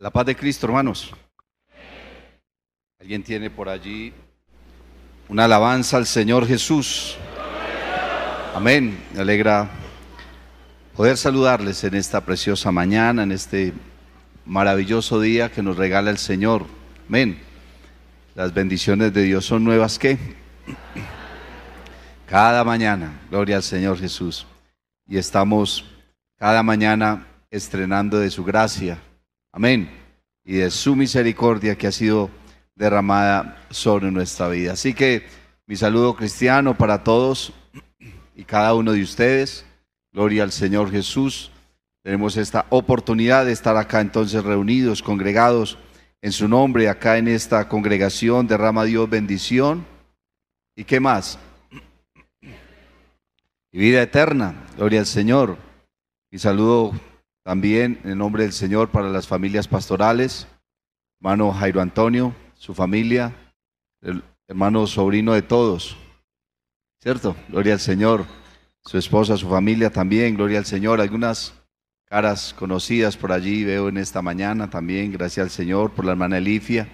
La paz de Cristo, hermanos. ¿Alguien tiene por allí una alabanza al Señor Jesús? Amén. Me alegra poder saludarles en esta preciosa mañana, en este maravilloso día que nos regala el Señor. Amén. Las bendiciones de Dios son nuevas que cada mañana. Gloria al Señor Jesús. Y estamos cada mañana estrenando de su gracia. Amén. Y de su misericordia que ha sido derramada sobre nuestra vida. Así que mi saludo cristiano para todos y cada uno de ustedes. Gloria al Señor Jesús. Tenemos esta oportunidad de estar acá entonces reunidos, congregados en su nombre, acá en esta congregación. Derrama Dios bendición. ¿Y qué más? Y vida eterna. Gloria al Señor. Mi saludo también en nombre del Señor para las familias pastorales. Hermano Jairo Antonio, su familia, hermano sobrino de todos. ¿Cierto? Gloria al Señor. Su esposa, su familia también. Gloria al Señor. Algunas caras conocidas por allí veo en esta mañana también. Gracias al Señor por la hermana Elifia.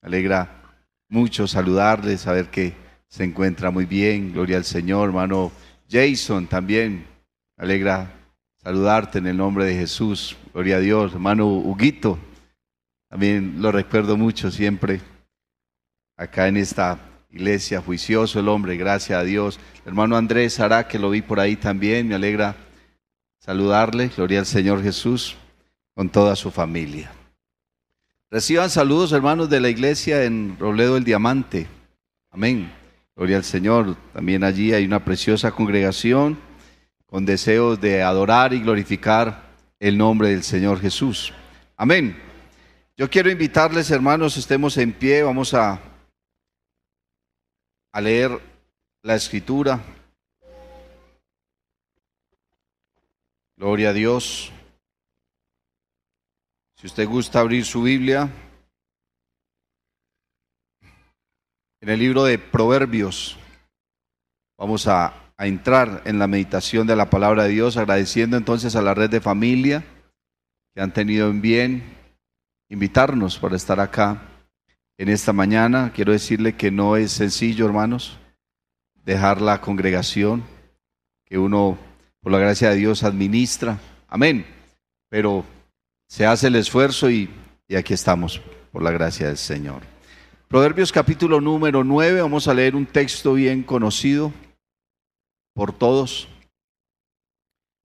alegra mucho saludarles, saber que se encuentra muy bien. Gloria al Señor, hermano Jason también. alegra saludarte en el nombre de Jesús. Gloria a Dios, hermano Huguito. También lo recuerdo mucho siempre acá en esta iglesia, juicioso el hombre, gracias a Dios. Hermano Andrés Ará, que lo vi por ahí también, me alegra saludarle, gloria al Señor Jesús, con toda su familia. Reciban saludos, hermanos de la iglesia en Robledo del Diamante. Amén. Gloria al Señor. También allí hay una preciosa congregación con deseos de adorar y glorificar el nombre del Señor Jesús. Amén. Yo quiero invitarles, hermanos, estemos en pie, vamos a, a leer la escritura. Gloria a Dios. Si usted gusta abrir su Biblia, en el libro de Proverbios, vamos a, a, entrar en la meditación de la palabra de Dios, agradeciendo entonces a la red de familia que han tenido en bien invitarnos para estar acá en esta mañana. Quiero decirle que no es sencillo, hermanos, dejar la congregación que uno por la gracia de Dios administra. Amén. Pero se hace el esfuerzo y, y aquí estamos, por la gracia del Señor. Proverbios capítulo número 9, vamos a leer un texto bien conocido por todos,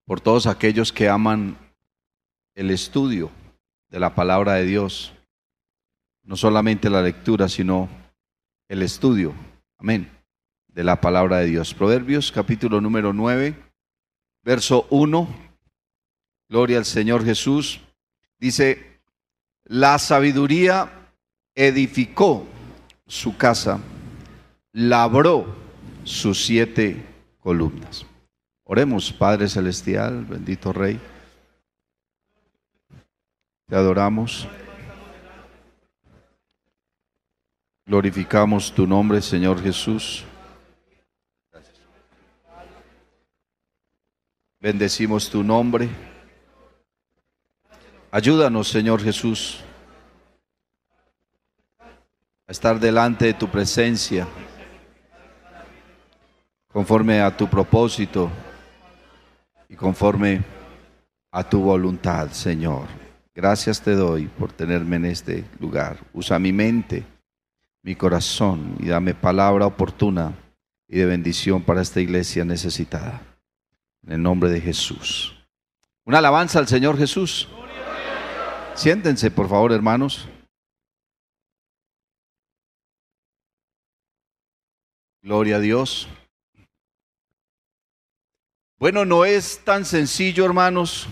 por todos aquellos que aman el estudio de la palabra de Dios. No solamente la lectura, sino el estudio. Amén. De la palabra de Dios. Proverbios capítulo número 9 verso 1, gloria al Señor Jesús, dice, la sabiduría edificó su casa, labró sus siete columnas. Oremos, Padre Celestial, bendito Rey. Te adoramos. Glorificamos tu nombre, Señor Jesús. Bendecimos tu nombre. Ayúdanos, Señor Jesús, a estar delante de tu presencia, conforme a tu propósito y conforme a tu voluntad, Señor. Gracias te doy por tenerme en este lugar. Usa mi mente, mi corazón y dame palabra oportuna y de bendición para esta iglesia necesitada. En el nombre de Jesús. Una alabanza al Señor Jesús. Siéntense, por favor, hermanos. Gloria a Dios. Bueno, no es tan sencillo, hermanos,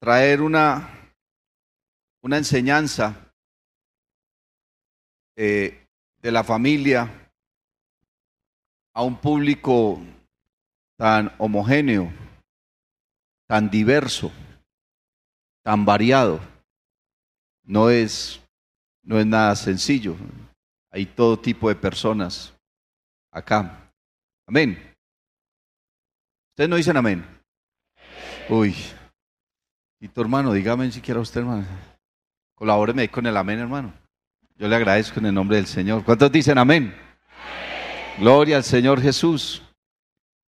traer una, una enseñanza eh, de la familia a un público tan homogéneo, tan diverso, tan variado. No es, no es nada sencillo. Hay todo tipo de personas acá. Amén. ¿Ustedes no dicen amén? Uy, Y tu hermano, dígame si quiere usted, hermano. Colabóreme con el amén, hermano. Yo le agradezco en el nombre del Señor. ¿Cuántos dicen amén? Gloria al Señor Jesús.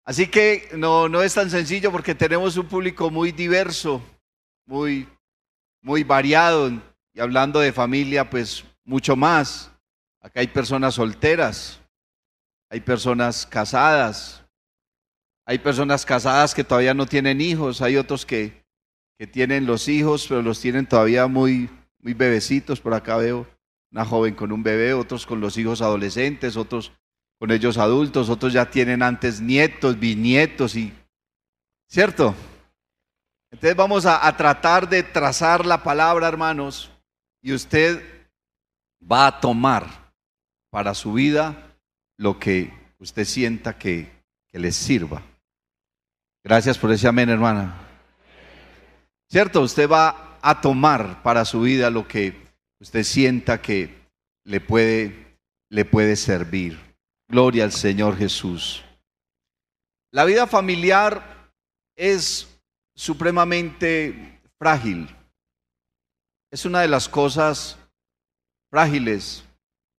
Así que no, no es tan sencillo porque tenemos un público muy diverso, muy, muy variado. Y hablando de familia, pues mucho más. Acá hay personas solteras, hay personas casadas, hay personas casadas que todavía no tienen hijos, hay otros que, que tienen los hijos, pero los tienen todavía muy, muy bebecitos. Por acá veo una joven con un bebé, otros con los hijos adolescentes, otros con ellos adultos, otros ya tienen antes nietos, bisnietos y... ¿Cierto? Entonces vamos a, a tratar de trazar la palabra, hermanos, y usted va a tomar para su vida lo que usted sienta que, que le sirva. Gracias por ese amén, hermana. ¿Cierto? Usted va a tomar para su vida lo que usted sienta que le puede, le puede servir. Gloria al Señor Jesús. La vida familiar es supremamente frágil. Es una de las cosas frágiles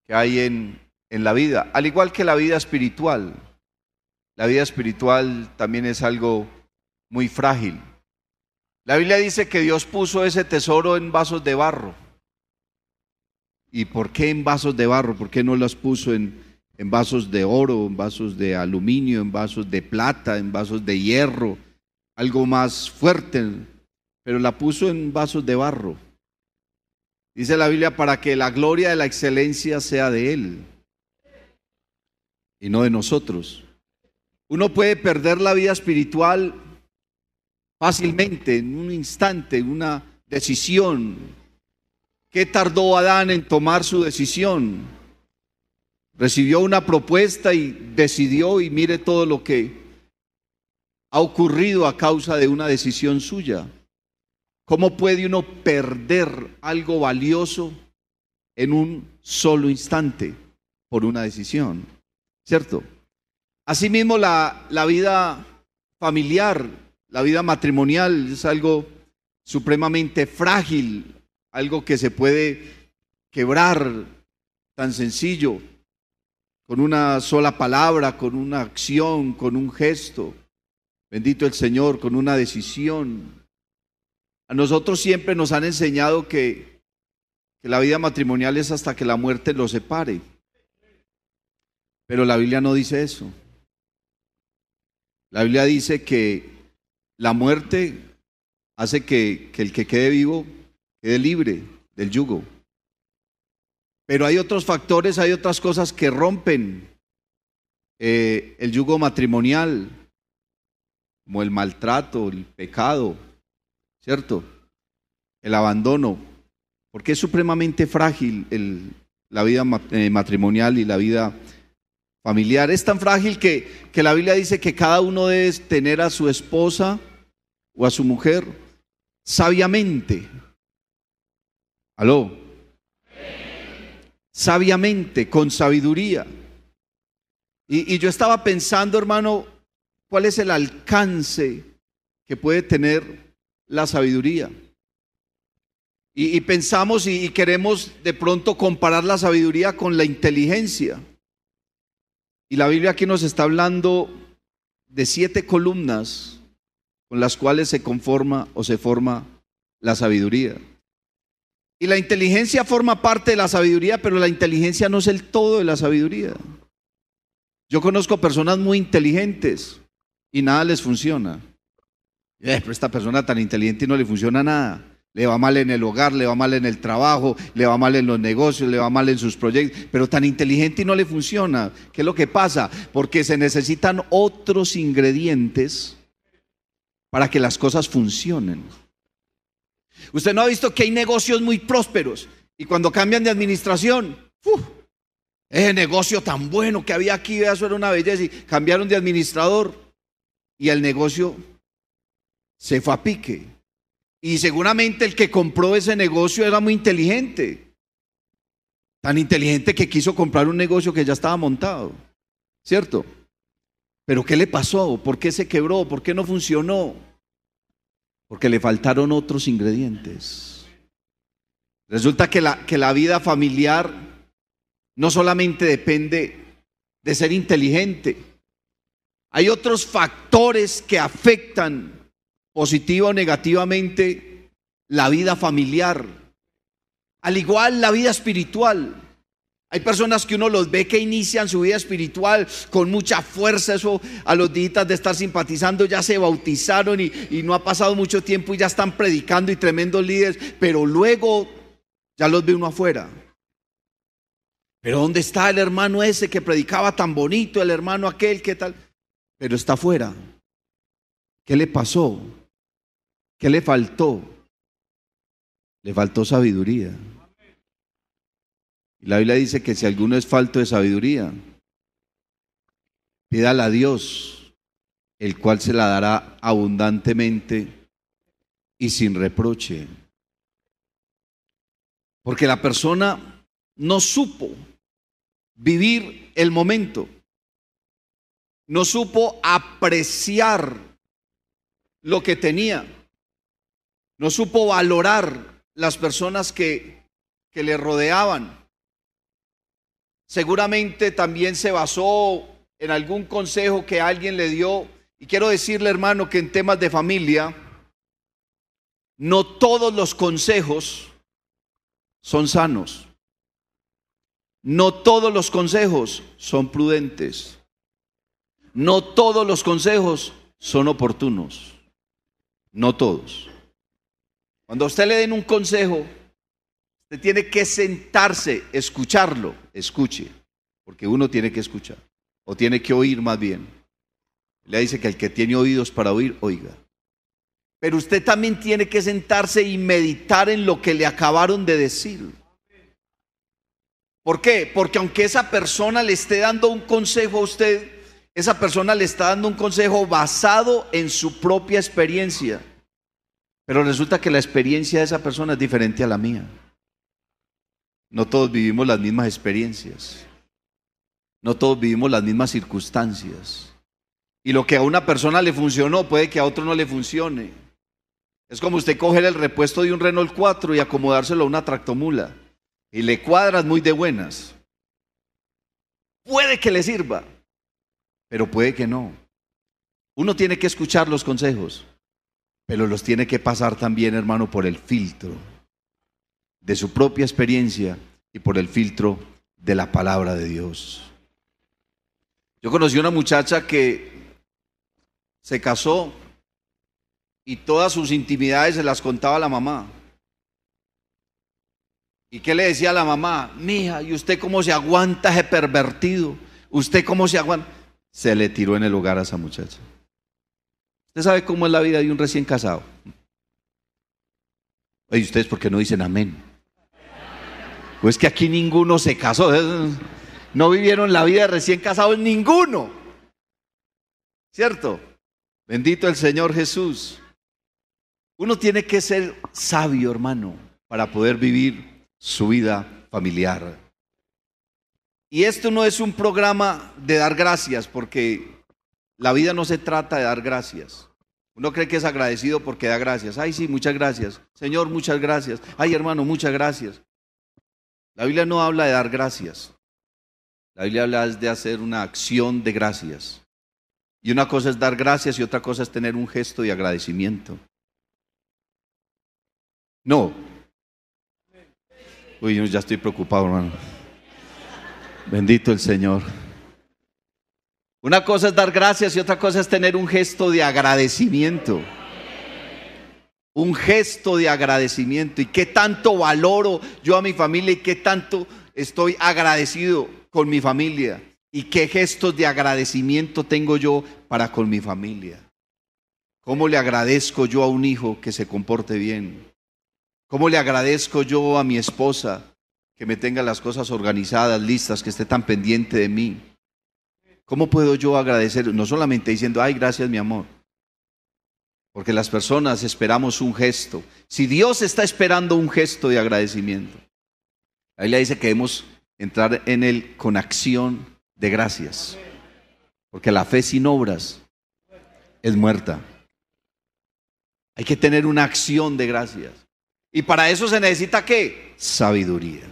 que hay en, en la vida, al igual que la vida espiritual. La vida espiritual también es algo muy frágil. La Biblia dice que Dios puso ese tesoro en vasos de barro. ¿Y por qué en vasos de barro? ¿Por qué no las puso en, en vasos de oro, en vasos de aluminio, en vasos de plata, en vasos de hierro? Algo más fuerte, pero la puso en vasos de barro. Dice la Biblia para que la gloria de la excelencia sea de Él y no de nosotros. Uno puede perder la vida espiritual fácilmente, en un instante, en una decisión. ¿Qué tardó Adán en tomar su decisión? Recibió una propuesta y decidió y mire todo lo que ha ocurrido a causa de una decisión suya. ¿Cómo puede uno perder algo valioso en un solo instante por una decisión? ¿Cierto? Asimismo, la, vida familiar la vida matrimonial es algo supremamente frágil, algo que se puede quebrar tan sencillo, con una sola palabra, con una acción, con un gesto. Bendito el Señor, con una decisión. A nosotros siempre nos han enseñado que, que la vida matrimonial es hasta que la muerte los separe. Pero la Biblia no dice eso. La Biblia dice que la muerte hace que, el que quede vivo quede libre del yugo. Pero hay otros factores, hay otras cosas que rompen eh, el yugo matrimonial, como el maltrato, el pecado, ¿cierto? El abandono, porque es supremamente frágil la vida eh, matrimonial y la vida familiar. Es tan frágil que, que la Biblia dice que cada uno debe tener a su esposa o a su mujer sabiamente. Aló. Sabiamente, con sabiduría. Y, yo estaba pensando, hermano, cuál es el alcance que puede tener la sabiduría. Y, y pensamos y, y queremos de pronto comparar la sabiduría con la inteligencia. Y la Biblia aquí nos está hablando de siete columnas con las cuales se conforma o se forma la sabiduría. Y la inteligencia forma parte de la sabiduría, pero la inteligencia no es el todo de la sabiduría. Yo conozco personas muy inteligentes y nada les funciona. Eh, pero esta persona tan inteligente no le funciona nada. Le va mal en el hogar, le va mal en el trabajo, le va mal en los negocios, le va mal en sus proyectos, pero tan inteligente y no le funciona. ¿Qué es lo que pasa? Porque se necesitan otros ingredientes para que las cosas funcionen. Usted no ha visto que hay negocios muy prósperos y cuando cambian de administración, ese negocio tan bueno que había aquí, eso era una belleza y cambiaron de administrador y el negocio se fue a pique. Y seguramente el que compró ese negocio era muy inteligente. Tan inteligente que quiso comprar un negocio que ya estaba montado. ¿Cierto? Pero ¿qué le pasó? ¿Por qué se quebró? ¿Por qué no funcionó? porque le faltaron otros ingredientes. Resulta que la, que la vida familiar no solamente depende de ser inteligente, hay otros factores que afectan positiva o negativamente la vida familiar. Al igual la vida espiritual. Hay personas que uno los ve que inician su vida espiritual con mucha fuerza, eso a los días de estar simpatizando ya se bautizaron y, y, no ha pasado mucho tiempo y ya están predicando y tremendos líderes, pero luego ya los ve uno afuera. Pero ¿dónde está el hermano ese que predicaba tan bonito, el hermano aquel que tal? Pero está afuera. ¿Qué le pasó? ¿Qué le faltó? Le faltó sabiduría. Y la Biblia dice que si alguno es falto de sabiduría, pídala a Dios, el cual se la dará abundantemente y sin reproche. Porque la persona no supo vivir el momento, no supo apreciar lo que tenía, no supo valorar las personas que, que le rodeaban seguramente también se basó en algún consejo que alguien le dio. Y quiero decirle, hermano, que en temas de familia, no todos los consejos son sanos. No todos los consejos son prudentes. No todos los consejos son oportunos. No todos. Cuando usted le den un consejo, Usted tiene que sentarse, escucharlo, escuche, porque uno tiene que escuchar, o tiene que oír más bien. Le dice que el que tiene oídos para oír, oiga. Pero usted también tiene que sentarse y meditar en lo que le acabaron de decir. ¿Por qué? Porque aunque esa persona le esté dando un consejo a usted, esa persona le está dando un consejo basado en su propia experiencia. Pero resulta que la experiencia de esa persona es diferente a la mía. No todos vivimos las mismas experiencias. No todos vivimos las mismas circunstancias. Y lo que a una persona le funcionó puede que a otro no le funcione. Es como usted coger el repuesto de un Renault 4 y acomodárselo a una tractomula. Y le cuadras muy de buenas. Puede que le sirva, pero puede que no. Uno tiene que escuchar los consejos, pero los tiene que pasar también, hermano, por el filtro de su propia experiencia y por el filtro de la palabra de Dios. Yo conocí una muchacha que se casó y todas sus intimidades se las contaba la mamá. ¿Y qué le decía a la mamá? Mija, ¿y usted cómo se aguanta ese pervertido? ¿Usted cómo se aguanta? Se le tiró en el hogar a esa muchacha. ¿Usted sabe cómo es la vida de un recién casado? ¿Y ustedes por qué no dicen amén? Pues que aquí ninguno se casó. No vivieron la vida de recién casados ninguno. ¿Cierto? Bendito el Señor Jesús. Uno tiene que ser sabio, hermano, para poder vivir su vida familiar. Y esto no es un programa de dar gracias, porque la vida no se trata de dar gracias. Uno cree que es agradecido porque da gracias. Ay, sí, muchas gracias. Señor, muchas gracias. Ay, hermano, muchas gracias. La Biblia no habla de dar gracias. La Biblia habla de hacer una acción de gracias. Y una cosa es dar gracias y otra cosa es tener un gesto de agradecimiento. No. Uy, ya estoy preocupado, hermano. Bendito el Señor. Una cosa es dar gracias y otra cosa es tener un gesto de agradecimiento un gesto de agradecimiento y qué tanto valoro yo a mi familia y qué tanto estoy agradecido con mi familia y qué gestos de agradecimiento tengo yo para con mi familia. ¿Cómo le agradezco yo a un hijo que se comporte bien? ¿Cómo le agradezco yo a mi esposa que me tenga las cosas organizadas, listas, que esté tan pendiente de mí? ¿Cómo puedo yo agradecer? No solamente diciendo, ay, gracias mi amor, porque las personas esperamos un gesto. Si Dios está esperando un gesto de agradecimiento, ahí le dice que debemos entrar en Él con acción de gracias. Porque la fe sin obras es muerta. Hay que tener una acción de gracias. Y para eso se necesita qué? Sabiduría.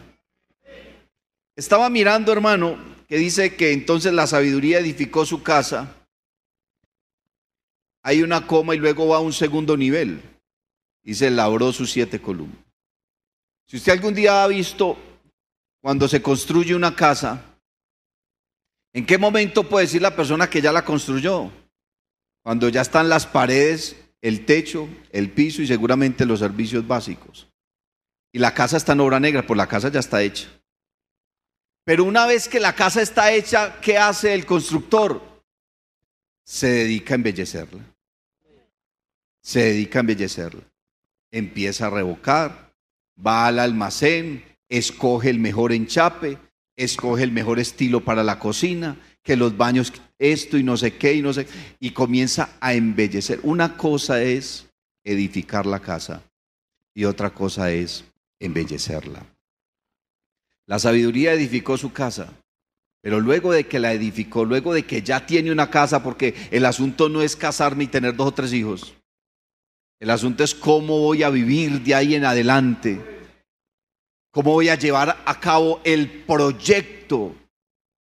Estaba mirando, hermano, que dice que entonces la sabiduría edificó su casa. Hay una coma y luego va a un segundo nivel. Y se labró sus siete columnas. Si usted algún día ha visto cuando se construye una casa, ¿en qué momento puede decir la persona que ya la construyó? Cuando ya están las paredes, el techo, el piso y seguramente los servicios básicos. Y la casa está en obra negra, pues la casa ya está hecha. Pero una vez que la casa está hecha, ¿qué hace el constructor? Se dedica a embellecerla. Se dedica a embellecerla. Empieza a revocar, va al almacén, escoge el mejor enchape, escoge el mejor estilo para la cocina, que los baños, esto y no sé qué y no sé, y comienza a embellecer. Una cosa es edificar la casa y otra cosa es embellecerla. La sabiduría edificó su casa, pero luego de que la edificó, luego de que ya tiene una casa, porque el asunto no es casarme y tener dos o tres hijos, el asunto es cómo voy a vivir de ahí en adelante, cómo voy a llevar a cabo el proyecto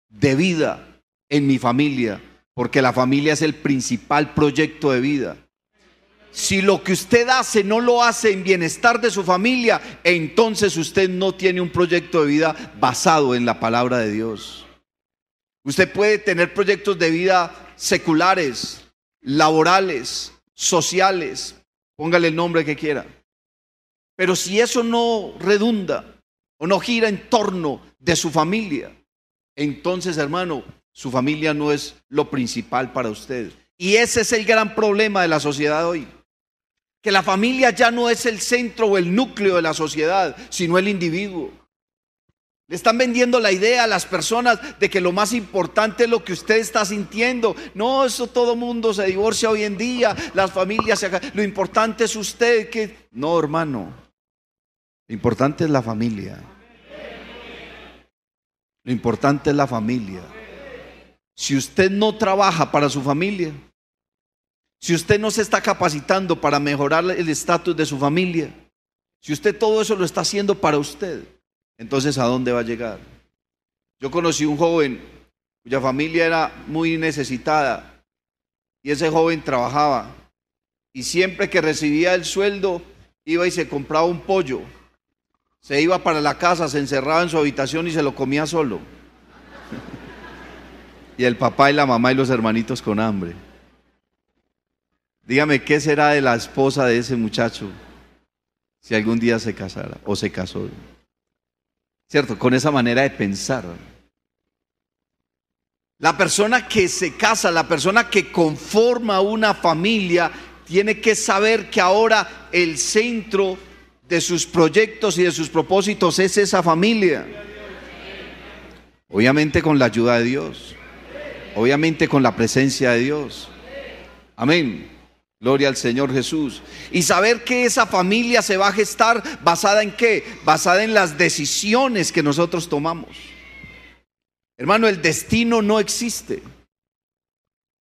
de vida en mi familia, porque la familia es el principal proyecto de vida. Si lo que usted hace no lo hace en bienestar de su familia, entonces usted no tiene un proyecto de vida basado en la palabra de Dios. Usted puede tener proyectos de vida seculares, laborales, sociales, póngale el nombre que quiera. Pero si eso no redunda o no gira en torno de su familia, entonces hermano, su familia no es lo principal para usted. Y ese es el gran problema de la sociedad hoy que la familia ya no es el centro o el núcleo de la sociedad, sino el individuo. Le están vendiendo la idea a las personas de que lo más importante es lo que usted está sintiendo. No, eso todo mundo se divorcia hoy en día, las familias se Lo importante es usted que no, hermano. Lo importante es la familia. Lo importante es la familia. Si usted no trabaja para su familia, si usted no se está capacitando para mejorar el estatus de su familia, si usted todo eso lo está haciendo para usted, entonces ¿a dónde va a llegar? Yo conocí un joven cuya familia era muy necesitada y ese joven trabajaba y siempre que recibía el sueldo iba y se compraba un pollo, se iba para la casa, se encerraba en su habitación y se lo comía solo. y el papá y la mamá y los hermanitos con hambre. Dígame, ¿qué será de la esposa de ese muchacho si algún día se casara o se casó? ¿Cierto? Con esa manera de pensar. La persona que se casa, la persona que conforma una familia, tiene que saber que ahora el centro de sus proyectos y de sus propósitos es esa familia. Obviamente con la ayuda de Dios. Obviamente con la presencia de Dios. Amén. Gloria al Señor Jesús. Y saber que esa familia se va a gestar basada en qué? Basada en las decisiones que nosotros tomamos. Hermano, el destino no existe.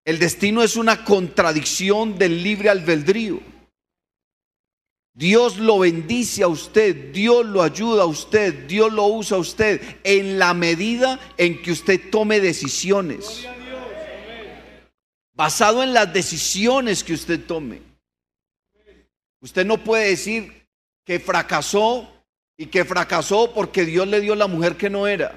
El destino es una contradicción del libre albedrío. Dios lo bendice a usted, Dios lo ayuda a usted, Dios lo usa a usted en la medida en que usted tome decisiones basado en las decisiones que usted tome. Usted no puede decir que fracasó y que fracasó porque Dios le dio la mujer que no era.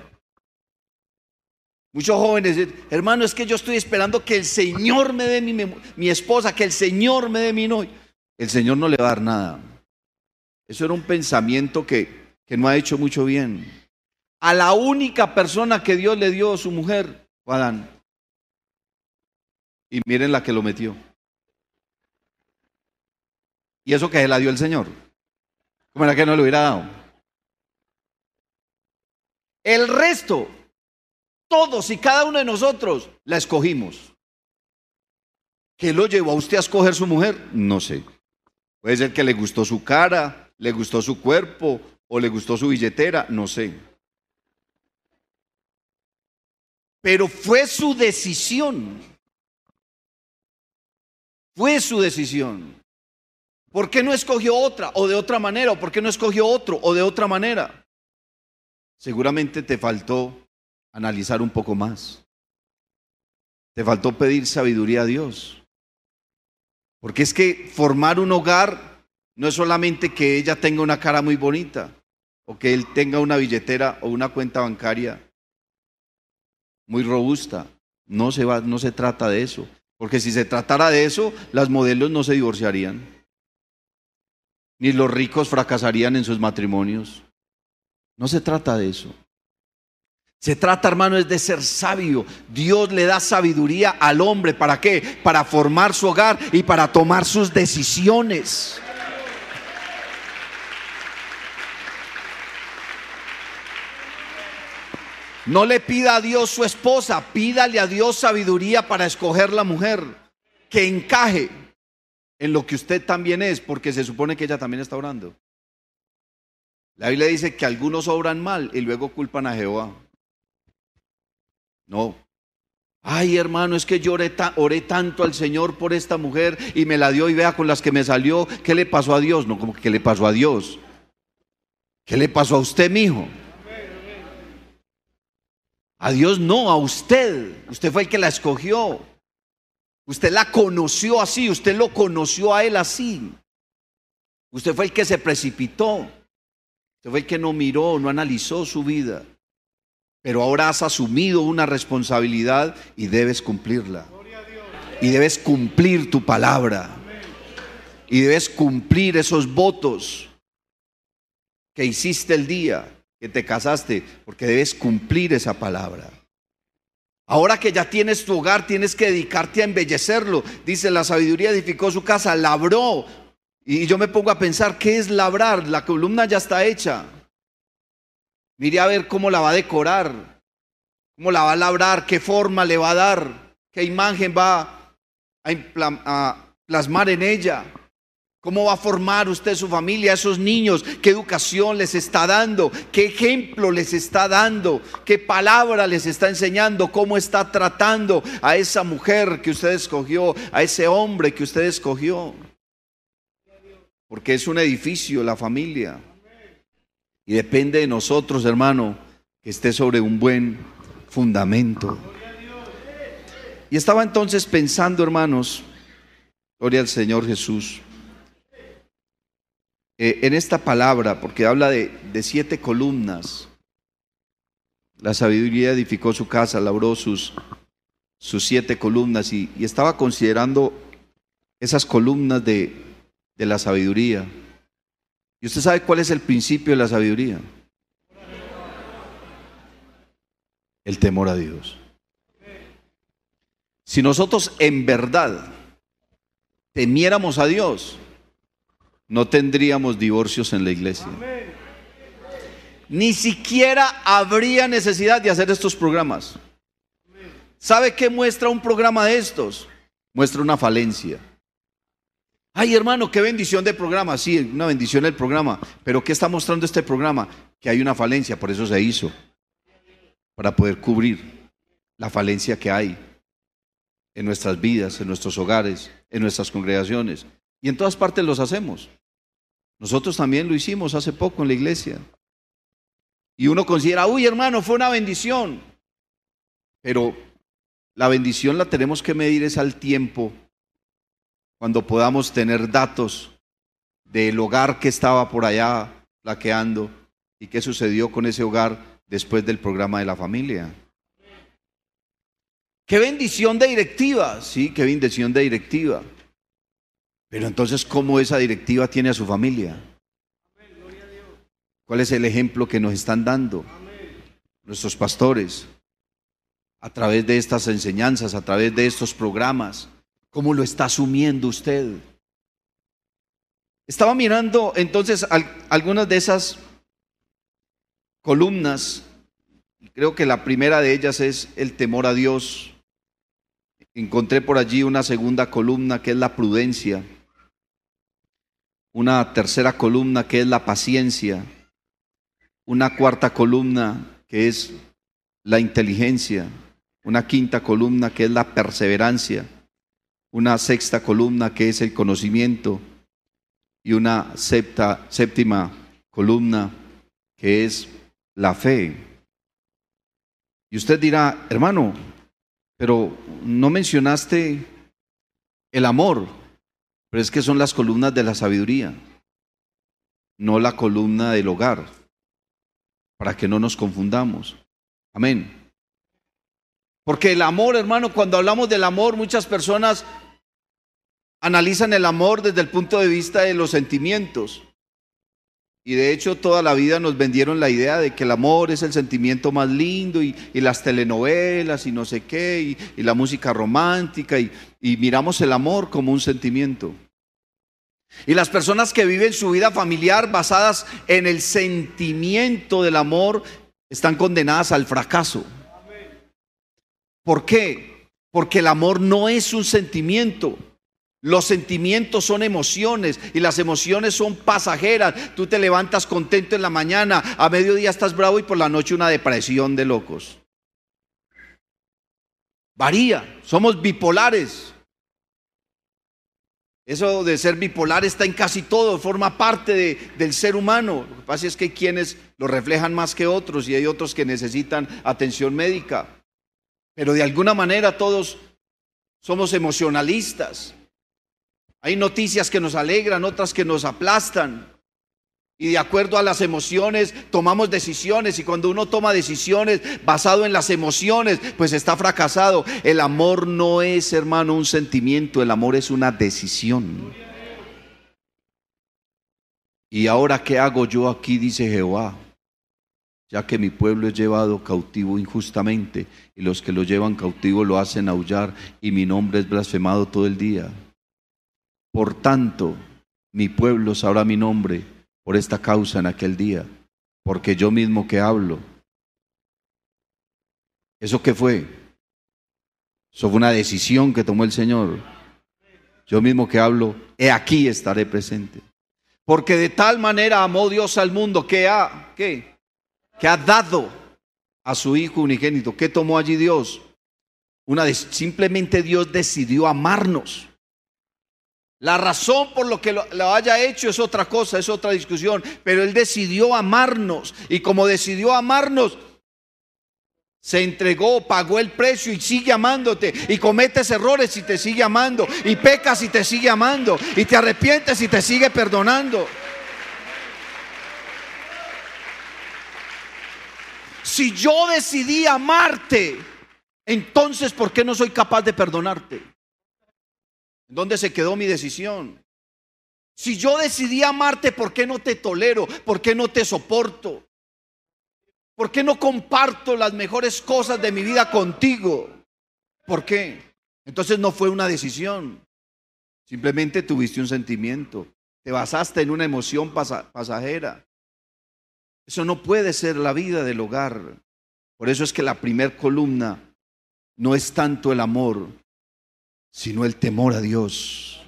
Muchos jóvenes dicen, hermano, es que yo estoy esperando que el Señor me dé mi, mi esposa, que el Señor me dé mi novia. El Señor no le va a dar nada. Eso era un pensamiento que, que no ha hecho mucho bien. A la única persona que Dios le dio su mujer Adán. Y miren la que lo metió. Y eso que se la dio el Señor. ¿Cómo era que no le hubiera dado? El resto, todos y cada uno de nosotros, la escogimos. ¿Qué lo llevó a usted a escoger su mujer? No sé. Puede ser que le gustó su cara, le gustó su cuerpo o le gustó su billetera, no sé. Pero fue su decisión. Fue su decisión. ¿Por qué no escogió otra o de otra manera? ¿O por qué no escogió otro o de otra manera? Seguramente te faltó analizar un poco más. Te faltó pedir sabiduría a Dios. Porque es que formar un hogar no es solamente que ella tenga una cara muy bonita o que él tenga una billetera o una cuenta bancaria muy robusta. No se, va, no se trata de eso. Porque si se tratara de eso, las modelos no se divorciarían ni los ricos fracasarían en sus matrimonios. No se trata de eso. Se trata, hermano, es de ser sabio. Dios le da sabiduría al hombre. ¿Para qué? Para formar su hogar y para tomar sus decisiones. No le pida a Dios su esposa, pídale a Dios sabiduría para escoger la mujer que encaje en lo que usted también es, porque se supone que ella también está orando. La Biblia dice que algunos obran mal y luego culpan a Jehová. No. Ay, hermano, es que yo oré, tanto al Señor por esta mujer y me la dio y vea con las que me salió. ¿Qué le pasó a Dios? No, como que le pasó a Dios. ¿Qué le pasó a usted, mijo? A Dios no, a usted. Usted fue el que la escogió. Usted la conoció así, usted lo conoció a él así. Usted fue el que se precipitó. Usted fue el que no miró, no analizó su vida. Pero ahora has asumido una responsabilidad y debes cumplirla. Y debes cumplir tu palabra. Y debes cumplir esos votos que hiciste el día que te casaste, porque debes cumplir esa palabra. Ahora que ya tienes tu hogar, tienes que dedicarte a embellecerlo. Dice, la sabiduría edificó su casa, labró. Y yo me pongo a pensar, ¿qué es labrar? La columna ya está hecha. Mire a ver cómo la va a decorar, cómo la va a labrar, qué forma le va a dar, qué imagen va a plasmar en ella. ¿Cómo va a formar usted su familia, esos niños? ¿Qué educación les está dando? ¿Qué ejemplo les está dando? ¿Qué palabra les está enseñando? ¿Cómo está tratando a esa mujer que usted escogió, a ese hombre que usted escogió? Porque es un edificio, la familia. Y depende de nosotros, hermano, que esté sobre un buen fundamento. Y estaba entonces pensando, hermanos, gloria al Señor Jesús. Eh, en esta palabra, porque habla de, siete columnas. La sabiduría edificó su casa, labró sus, sus siete columnas y, estaba considerando esas columnas de, de la sabiduría. ¿Y usted sabe cuál es el principio de la sabiduría? El temor a Dios. Si nosotros en verdad temiéramos a Dios, no tendríamos divorcios en la iglesia. Ni siquiera habría necesidad de hacer estos programas. ¿Sabe qué muestra un programa de estos? Muestra una falencia. Ay, hermano, qué bendición de programa. Sí, una bendición el programa. Pero ¿qué está mostrando este programa? Que hay una falencia, por eso se hizo. Para poder cubrir la falencia que hay en nuestras vidas, en nuestros hogares, en nuestras congregaciones. Y en todas partes los hacemos. Nosotros también lo hicimos hace poco en la iglesia. Y uno considera, uy hermano, fue una bendición. Pero la bendición la tenemos que medir es al tiempo, cuando podamos tener datos del hogar que estaba por allá plaqueando y qué sucedió con ese hogar después del programa de la familia. Qué bendición de directiva, sí, qué bendición de directiva. Pero entonces, ¿cómo esa directiva tiene a su familia? ¿Cuál es el ejemplo que nos están dando nuestros pastores a través de estas enseñanzas, a través de estos programas? ¿Cómo lo está asumiendo usted? Estaba mirando entonces algunas de esas columnas. Creo que la primera de ellas es el temor a Dios. Encontré por allí una segunda columna que es la prudencia una tercera columna que es la paciencia, una cuarta columna que es la inteligencia, una quinta columna que es la perseverancia, una sexta columna que es el conocimiento, y una septa, séptima columna que es la fe. Y usted dirá, hermano, pero no mencionaste el amor, pero es que son las columnas de la sabiduría, no la columna del hogar, para que no nos confundamos. Amén. Porque el amor, hermano, cuando hablamos del amor, muchas personas analizan el amor desde el punto de vista de los sentimientos. Y de hecho toda la vida nos vendieron la idea de que el amor es el sentimiento más lindo y, las telenovelas y no sé qué y, la música romántica y, y miramos el amor como un sentimiento. Y las personas que viven su vida familiar basadas en el sentimiento del amor están condenadas al fracaso. ¿Por qué? Porque el amor no es un sentimiento. Los sentimientos son emociones y las emociones son pasajeras. Tú te levantas contento en la mañana, a mediodía estás bravo y por la noche una depresión de locos. Varía, somos bipolares. Eso de ser bipolar está en casi todo, forma parte del ser humano. Lo que pasa es que hay quienes lo reflejan más que otros y hay otros que necesitan atención médica. Pero de alguna manera todos somos emocionalistas. Hay noticias que nos alegran, otras que nos aplastan. Y de acuerdo a las emociones tomamos decisiones y cuando uno toma decisiones basado en las emociones, pues está fracasado. El amor no es, hermano, un sentimiento, el amor es una decisión. Y ahora, ¿qué hago yo aquí? Dice Jehová ya que mi pueblo es llevado cautivo injustamente y los que lo llevan cautivo lo hacen aullar y mi nombre es blasfemado todo el día. Por tanto, mi pueblo sabrá mi nombre por esta causa en aquel día, porque yo mismo que hablo. ¿Eso qué fue? Eso fue una decisión que tomó el Señor. Yo mismo que hablo, he aquí estaré presente. Porque de tal manera amó Dios al mundo que ha, ¿qué? que ha dado a su Hijo unigénito. ¿Qué tomó allí Dios? Una simplemente Dios decidió amarnos. La razón por lo que lo, lo, haya hecho es otra cosa, es otra discusión, pero Él decidió amarnos y como decidió amarnos, se entregó, pagó el precio y sigue amándote. Y cometes errores y te sigue amando. Y pecas y te sigue amando. Y te arrepientes y te sigue perdonando. Si yo decidí amarte, entonces ¿por qué no soy capaz de perdonarte? ¿Dónde se quedó mi decisión? Si yo decidí amarte, ¿por qué no te tolero? ¿Por qué no te soporto? ¿Por qué no comparto las mejores cosas de mi vida contigo? ¿Por qué? Entonces no fue una decisión. Simplemente tuviste un sentimiento. Te basaste en una emoción pasajera. Eso no puede ser la vida del hogar. Por eso es que la primer columna no es tanto el amor, sino el temor a Dios.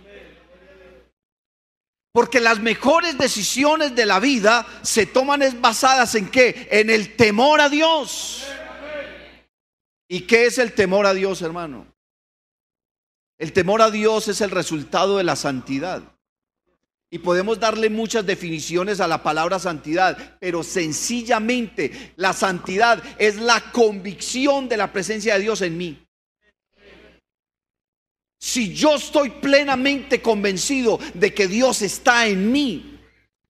Porque las mejores decisiones de la vida se toman es basadas en qué? En el temor a Dios. ¿Y qué es el temor a Dios, hermano? El temor a Dios es el resultado de la santidad. Y podemos darle muchas definiciones a la palabra santidad, pero sencillamente la santidad es la convicción de la presencia de Dios en mí. Si yo estoy plenamente convencido de que Dios está en mí,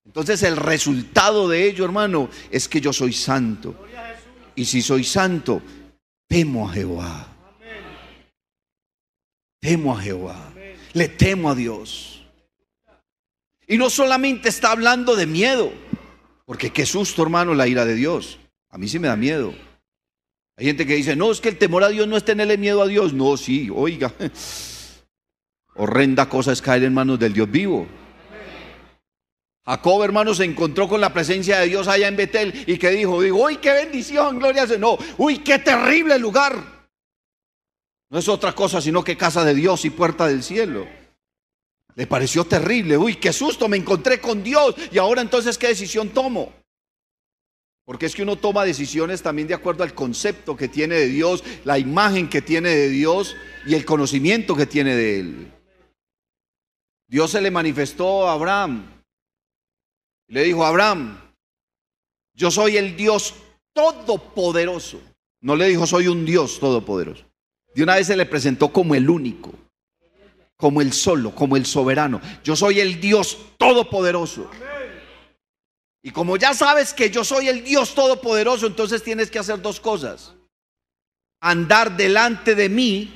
entonces el resultado de ello, hermano, es que yo soy santo. Y si soy santo, temo a Jehová. Temo a Jehová. Le temo a Dios. Y no solamente está hablando de miedo, porque qué susto, hermano, la ira de Dios. A mí sí me da miedo. Hay gente que dice, no, es que el temor a Dios no es tenerle miedo a Dios. No, sí, oiga. Horrenda cosa es caer en manos del Dios vivo. Jacob, hermano, se encontró con la presencia de Dios allá en Betel y que dijo, digo, uy, qué bendición, gloria a Dios. Uy, qué terrible lugar. No es otra cosa sino que casa de Dios y puerta del cielo. Le pareció terrible. Uy, qué susto, me encontré con Dios. Y ahora entonces, ¿qué decisión tomo? Porque es que uno toma decisiones también de acuerdo al concepto que tiene de Dios, la imagen que tiene de Dios y el conocimiento que tiene de Él. Dios se le manifestó a Abraham Le dijo, Abraham, yo soy el Dios todopoderoso. No le dijo, soy un Dios todopoderoso. De una vez se le presentó como el único, como el solo, como el soberano. Yo soy el Dios todopoderoso. Y como ya sabes que yo soy el Dios todopoderoso, entonces tienes que hacer dos cosas. Andar delante de mí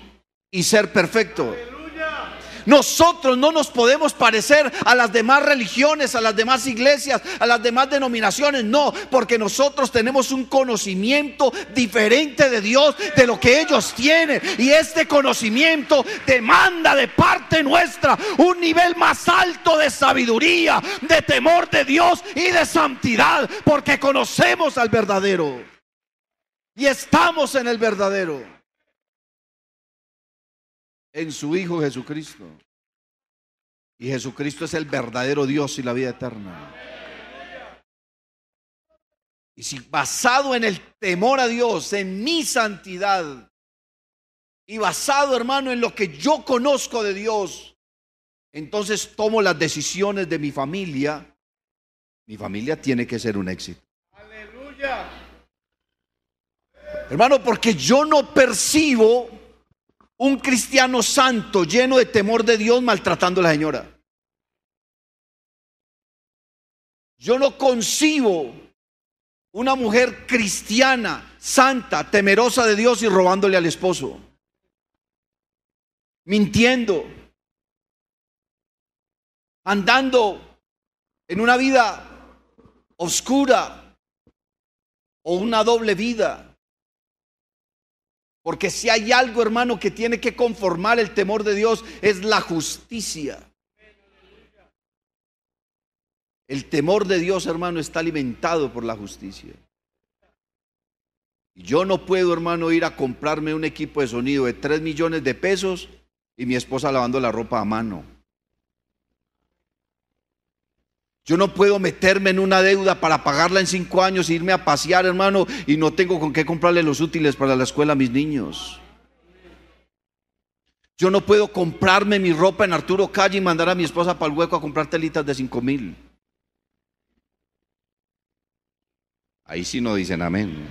y ser perfecto. Nosotros no nos podemos parecer a las demás religiones, a las demás iglesias, a las demás denominaciones, no, porque nosotros tenemos un conocimiento diferente de Dios, de lo que ellos tienen. Y este conocimiento demanda de parte nuestra un nivel más alto de sabiduría, de temor de Dios y de santidad, porque conocemos al verdadero. Y estamos en el verdadero en su Hijo Jesucristo. Y Jesucristo es el verdadero Dios y la vida eterna. Y si basado en el temor a Dios, en mi santidad, y basado, hermano, en lo que yo conozco de Dios, entonces tomo las decisiones de mi familia, mi familia tiene que ser un éxito. Aleluya. Hermano, porque yo no percibo un cristiano santo, lleno de temor de Dios, maltratando a la señora. Yo no concibo una mujer cristiana, santa, temerosa de Dios y robándole al esposo. Mintiendo. Andando en una vida oscura o una doble vida. Porque si hay algo, hermano, que tiene que conformar el temor de Dios, es la justicia. El temor de Dios, hermano, está alimentado por la justicia. Yo no puedo, hermano, ir a comprarme un equipo de sonido de 3 millones de pesos y mi esposa lavando la ropa a mano. Yo no puedo meterme en una deuda para pagarla en cinco años e irme a pasear, hermano, y no tengo con qué comprarle los útiles para la escuela a mis niños. Yo no puedo comprarme mi ropa en Arturo Calle y mandar a mi esposa para el hueco a comprar telitas de cinco mil. Ahí sí no dicen amén.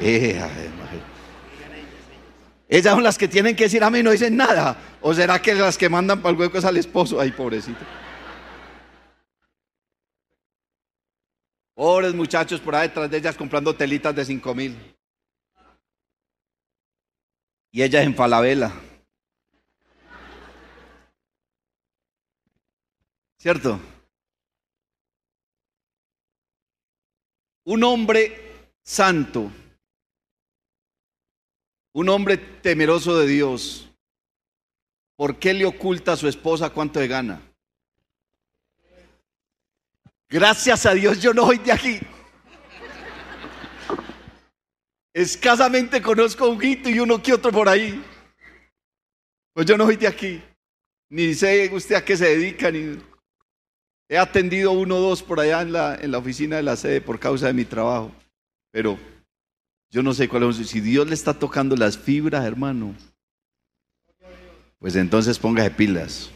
Eh, Ellas son las que tienen que decir amén, no dicen nada. ¿O será que las que mandan para el hueco es al esposo? Ay, pobrecito. Pobres muchachos por ahí detrás de ellas comprando telitas de cinco mil. Y ellas en Falabella. ¿Cierto? Un hombre santo, un hombre temeroso de Dios, ¿por qué le oculta a su esposa cuánto de gana? Gracias a Dios yo no soy de aquí. Escasamente conozco un hito y uno que otro por ahí. Pues yo no soy de aquí. Ni sé usted a qué se dedica, ni he atendido uno o dos por allá en la, en la oficina de la sede por causa de mi trabajo. Pero yo no sé cuál es. Si Dios le está tocando las fibras, hermano, pues entonces póngase pilas.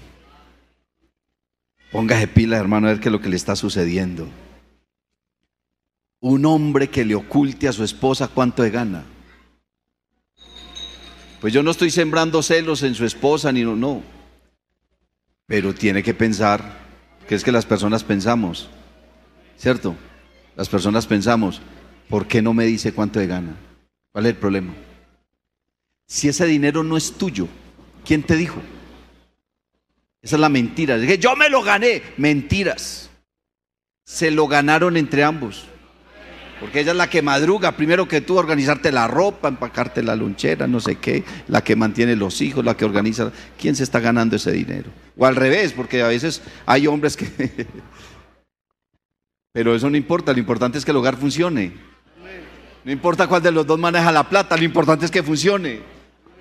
Póngase pila, hermano, a ver qué es lo que le está sucediendo. Un hombre que le oculte a su esposa cuánto de gana. Pues yo no estoy sembrando celos en su esposa, ni no, no. Pero tiene que pensar, que es que las personas pensamos, ¿cierto? Las personas pensamos, ¿por qué no me dice cuánto de gana? ¿Cuál es el problema? Si ese dinero no es tuyo, ¿quién te dijo? Esa es la mentira. Dije, yo me lo gané. Mentiras. Se lo ganaron entre ambos. Porque ella es la que madruga, primero que tú, organizarte la ropa, empacarte la lonchera, no sé qué, la que mantiene los hijos, la que organiza. ¿Quién se está ganando ese dinero? O al revés, porque a veces hay hombres que... Pero eso no importa, lo importante es que el hogar funcione. No importa cuál de los dos maneja la plata, lo importante es que funcione.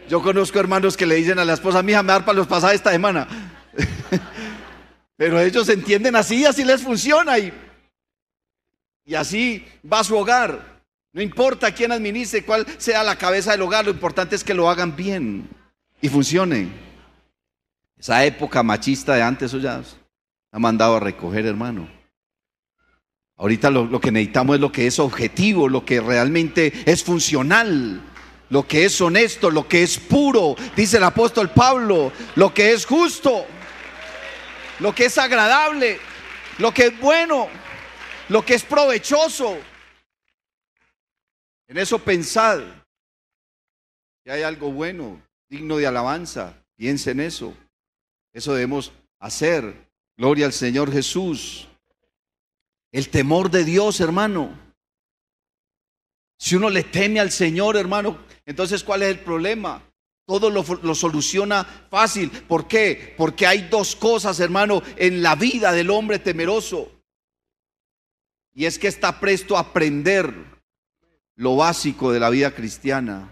Yo conozco hermanos que le dicen a la esposa, mija, me dar para los pasajes esta semana. Pero ellos entienden así así les funciona y, y así va su hogar. No importa quién administre, cuál sea la cabeza del hogar, lo importante es que lo hagan bien y funcione. Esa época machista de antes, eso ya ha mandado a recoger, hermano. Ahorita lo, lo que necesitamos es lo que es objetivo, lo que realmente es funcional, lo que es honesto, lo que es puro, dice el apóstol Pablo, lo que es justo, lo que es agradable, lo que es bueno, lo que es provechoso. En eso pensad que hay algo bueno, digno de alabanza. Piensa en eso. Eso debemos hacer. Gloria al Señor Jesús. El temor de Dios, hermano. Si uno le teme al Señor, hermano, entonces ¿cuál es el problema? Todo lo, lo, soluciona fácil. ¿Por qué? Porque hay dos cosas, hermano, en la vida del hombre temeroso. Y es que está presto a aprender lo básico de la vida cristiana.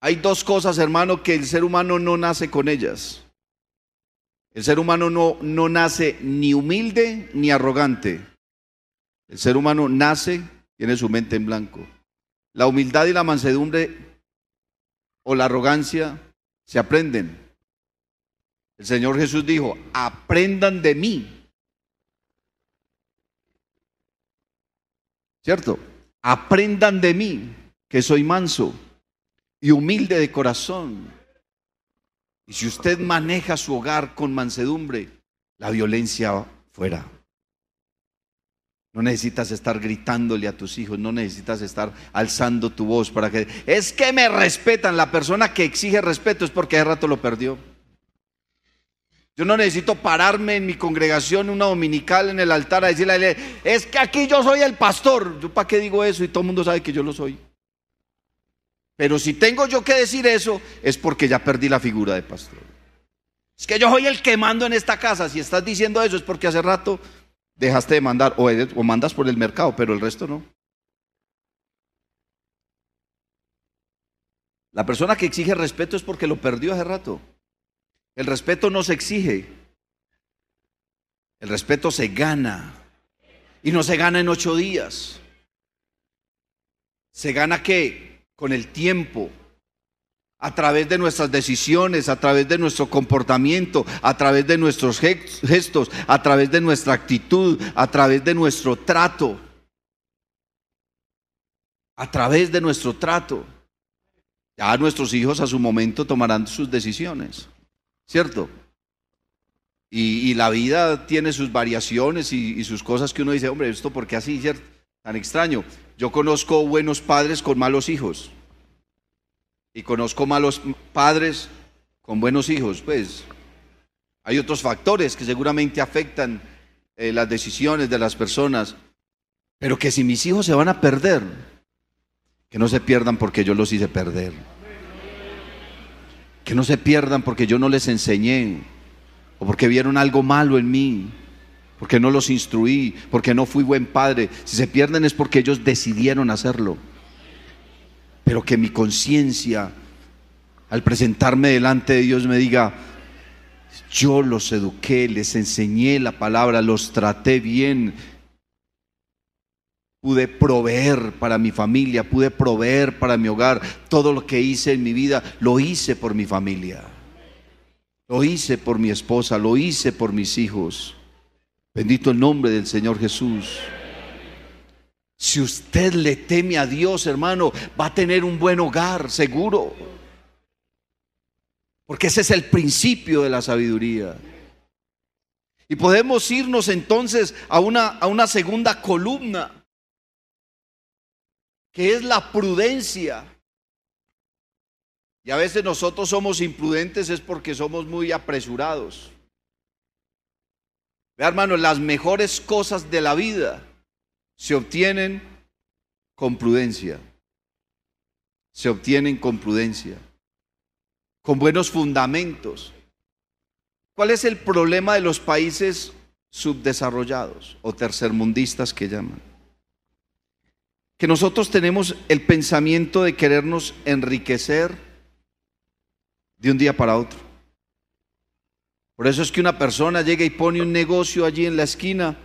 Hay dos cosas, hermano, que el ser humano no nace con ellas. El ser humano no, no nace ni humilde ni arrogante. El ser humano nace, tiene su mente en blanco. La humildad y la mansedumbre o la arrogancia se aprenden. El Señor Jesús dijo, aprendan de mí. ¿Cierto? Aprendan de mí, que soy manso y humilde de corazón. Y si usted maneja su hogar con mansedumbre, la violencia fuera. No necesitas estar gritándole a tus hijos, no necesitas estar alzando tu voz para que... Es que me respetan. La persona que exige respeto es porque hace rato lo perdió. Yo no necesito pararme en mi congregación, una dominical en el altar a decirle, es que aquí yo soy el pastor. ¿Yo para qué digo eso? Y todo el mundo sabe que yo lo soy. Pero si tengo yo que decir eso, es porque ya perdí la figura de pastor. Es que yo soy el que mando en esta casa. Si estás diciendo eso es porque hace rato dejaste de mandar o, mandas por el mercado, pero el resto no. La persona que exige respeto es porque lo perdió hace rato. El respeto no se exige. El respeto se gana. Y no se gana en ocho días. ¿Se gana qué? con el tiempo, a través de nuestras decisiones, a través de nuestro comportamiento, a través de nuestros gestos, a través de nuestra actitud, a través de nuestro trato. A través de nuestro trato. Ya nuestros hijos a su momento tomarán sus decisiones, ¿cierto? Y, la vida tiene sus variaciones y, y, sus cosas que uno dice, hombre, esto por qué así, ¿cierto? Tan extraño. Yo conozco buenos padres con malos hijos. Y conozco malos padres con buenos hijos. Pues hay otros factores que seguramente afectan eh, las decisiones de las personas. Pero que si mis hijos se van a perder, que no se pierdan porque yo los hice perder. Que no se pierdan porque yo no les enseñé o porque vieron algo malo en mí porque no los instruí, porque no fui buen padre. Si se pierden es porque ellos decidieron hacerlo. Pero que mi conciencia, al presentarme delante de Dios, me diga, yo los eduqué, les enseñé la palabra, los traté bien. Pude proveer para mi familia, pude proveer para mi hogar. Todo lo que hice en mi vida, lo hice por mi familia. Lo hice por mi esposa, lo hice por mis hijos. Bendito el nombre del Señor Jesús. Si usted le teme a Dios, hermano, va a tener un buen hogar, seguro. Porque ese es el principio de la sabiduría. Y podemos irnos entonces a una, a una segunda columna, que es la prudencia. Y a veces nosotros somos imprudentes es porque somos muy apresurados. Vea, hermano, las mejores cosas de la vida se obtienen con prudencia. Se obtienen con prudencia. Con buenos fundamentos. ¿Cuál es el problema de los países subdesarrollados o tercermundistas que llaman? Que nosotros tenemos el pensamiento de querernos enriquecer de un día para otro. Por eso es que una persona llega y pone un negocio allí en la esquina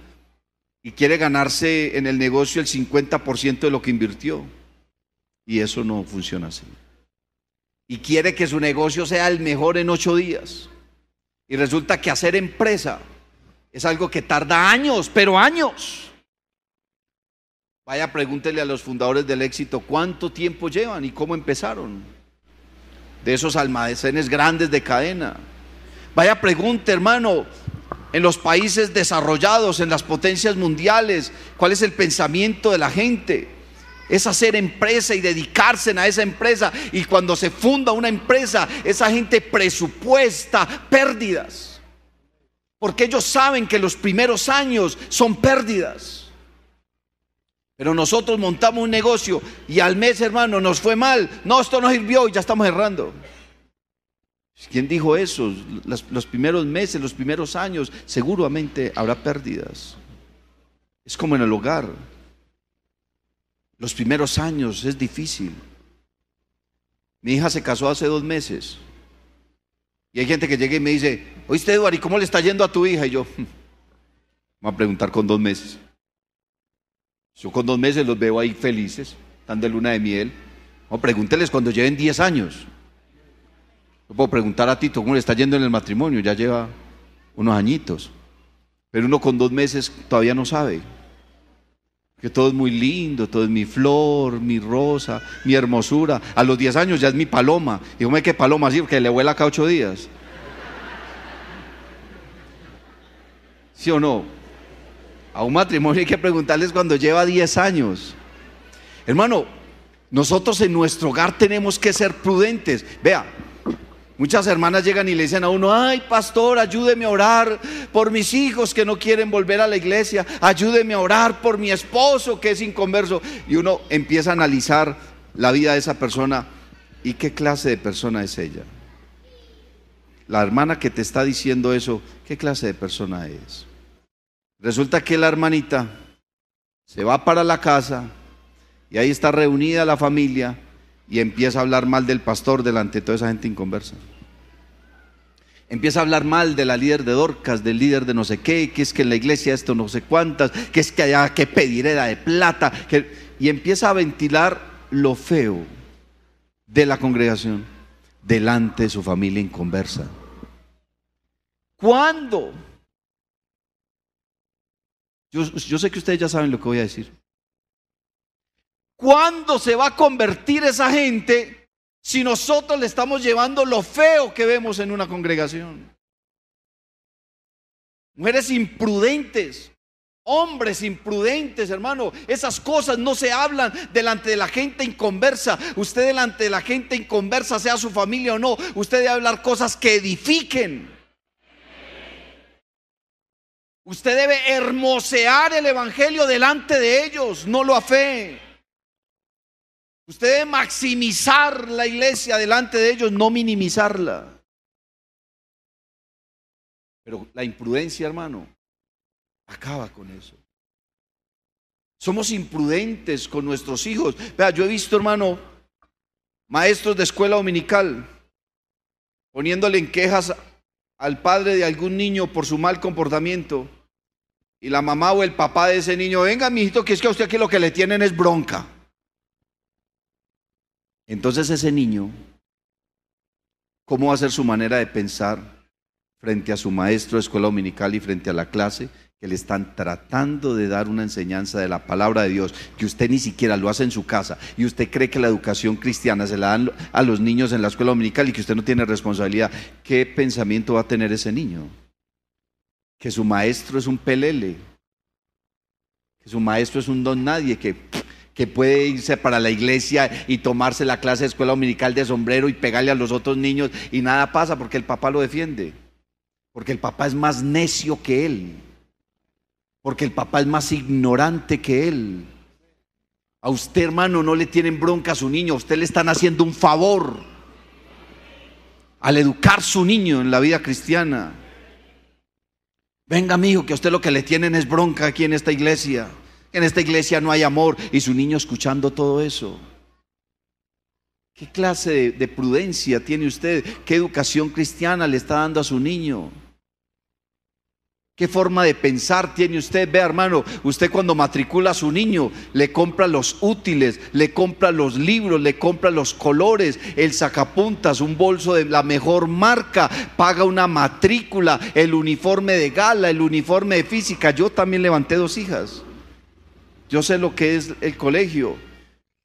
y quiere ganarse en el negocio el 50% de lo que invirtió. Y eso no funciona así. Y quiere que su negocio sea el mejor en ocho días. Y resulta que hacer empresa Es algo que tarda años, pero años. Vaya, pregúntele a los fundadores del éxito cuánto tiempo llevan y cómo empezaron. De esos almacenes grandes de cadena. Vaya, pregunte, hermano, en los países desarrollados, en las potencias mundiales, cuál es el pensamiento de la gente. Es hacer empresa y dedicarse a esa empresa. Y cuando se funda una empresa, esa gente presupuesta pérdidas. Porque ellos saben que los primeros años son pérdidas. Pero nosotros montamos un negocio y al mes, hermano, nos fue mal. No, esto no sirvió y ya estamos errando. ¿Quién dijo eso? Los, primeros meses, los primeros años, seguramente habrá pérdidas. Es como en el hogar. Los primeros años es difícil. Mi hija se casó hace dos meses. Y hay gente que llega y me dice, oíste Eduardo, ¿y cómo le está yendo a tu hija? Y yo, voy a preguntar con dos meses. Yo con dos meses los veo ahí felices, están de luna de miel. O pregúnteles cuando lleven diez años puedo preguntar a Tito cómo le está yendo en el matrimonio, ya lleva unos añitos. Pero uno con dos meses todavía no sabe. Que todo es muy lindo, todo es mi flor, mi rosa, mi hermosura. A los diez años ya es mi paloma. Y me que paloma así, porque le vuela cada ocho días. ¿Sí o no? A un matrimonio hay que preguntarles cuando lleva diez años. Hermano, nosotros en nuestro hogar tenemos que ser prudentes. Vea, Muchas hermanas llegan y le dicen a uno, ay pastor, ayúdeme a orar por mis hijos que no quieren volver a la iglesia, ayúdeme a orar por mi esposo que es inconverso. Y uno empieza a analizar la vida de esa persona y qué clase de persona es ella. La hermana que te está diciendo eso, ¿qué clase de persona es? Resulta que la hermanita se va para la casa y ahí está reunida la familia y empieza a hablar mal del pastor delante de toda esa gente inconversa. Empieza a hablar mal de la líder de Dorcas, del líder de no sé qué, que es que en la iglesia esto no sé cuántas, que es que allá que pedireda de plata, y empieza a ventilar lo feo de la congregación delante de su familia inconversa. ¿Cuándo? Yo sé que ustedes ya saben lo que voy a decir. ¿Cuándo se va a convertir esa gente si nosotros le estamos llevando lo feo que vemos en una congregación? Mujeres imprudentes, hombres imprudentes, hermano. Esas cosas no se hablan delante de la gente inconversa. Usted delante de la gente inconversa, sea su familia o no, usted debe hablar cosas que edifiquen. Usted debe hermosear el Evangelio delante de ellos, no lo afe. Usted debe maximizar la iglesia delante de ellos, no minimizarla. Pero la imprudencia, hermano, acaba con eso. Somos imprudentes con nuestros hijos. Vea, yo he visto, hermano, maestros de escuela dominical poniéndole en quejas al padre de algún niño por su mal comportamiento. Y la mamá o el papá de ese niño, venga, mijito, que es que a usted aquí lo que le tienen es bronca. Entonces ese niño, ¿cómo va a ser su manera de pensar frente a su maestro de escuela dominical y frente a la clase? que le están tratando de dar una enseñanza de la palabra de Dios, que usted ni siquiera lo hace en su casa, y usted cree que la educación cristiana se la dan a los niños en la escuela dominical y que usted no tiene responsabilidad, ¿qué pensamiento va a tener ese niño? Que su maestro es un pelele, que su maestro es un don nadie, que que puede irse para la iglesia y tomarse la clase de escuela dominical de sombrero y pegarle a los otros niños y nada pasa porque el papá lo defiende. Porque el papá es más necio que él. Porque el papá es más ignorante que él. A usted, hermano, no le tienen bronca a su niño, a usted le están haciendo un favor al educar su niño en la vida cristiana. Venga, amigo, que a usted lo que le tienen es bronca aquí en esta iglesia en esta iglesia no hay amor y su niño escuchando todo eso. ¿Qué clase de, prudencia tiene usted? ¿Qué educación cristiana le está dando a su niño? ¿Qué forma de pensar tiene usted? Ve, hermano, usted cuando matricula a su niño, le compra los útiles, le compra los libros, le compra los colores, el sacapuntas, un bolso de la mejor marca, paga una matrícula, el uniforme de gala, el uniforme de física. Yo también levanté dos hijas. Yo sé lo que es el colegio.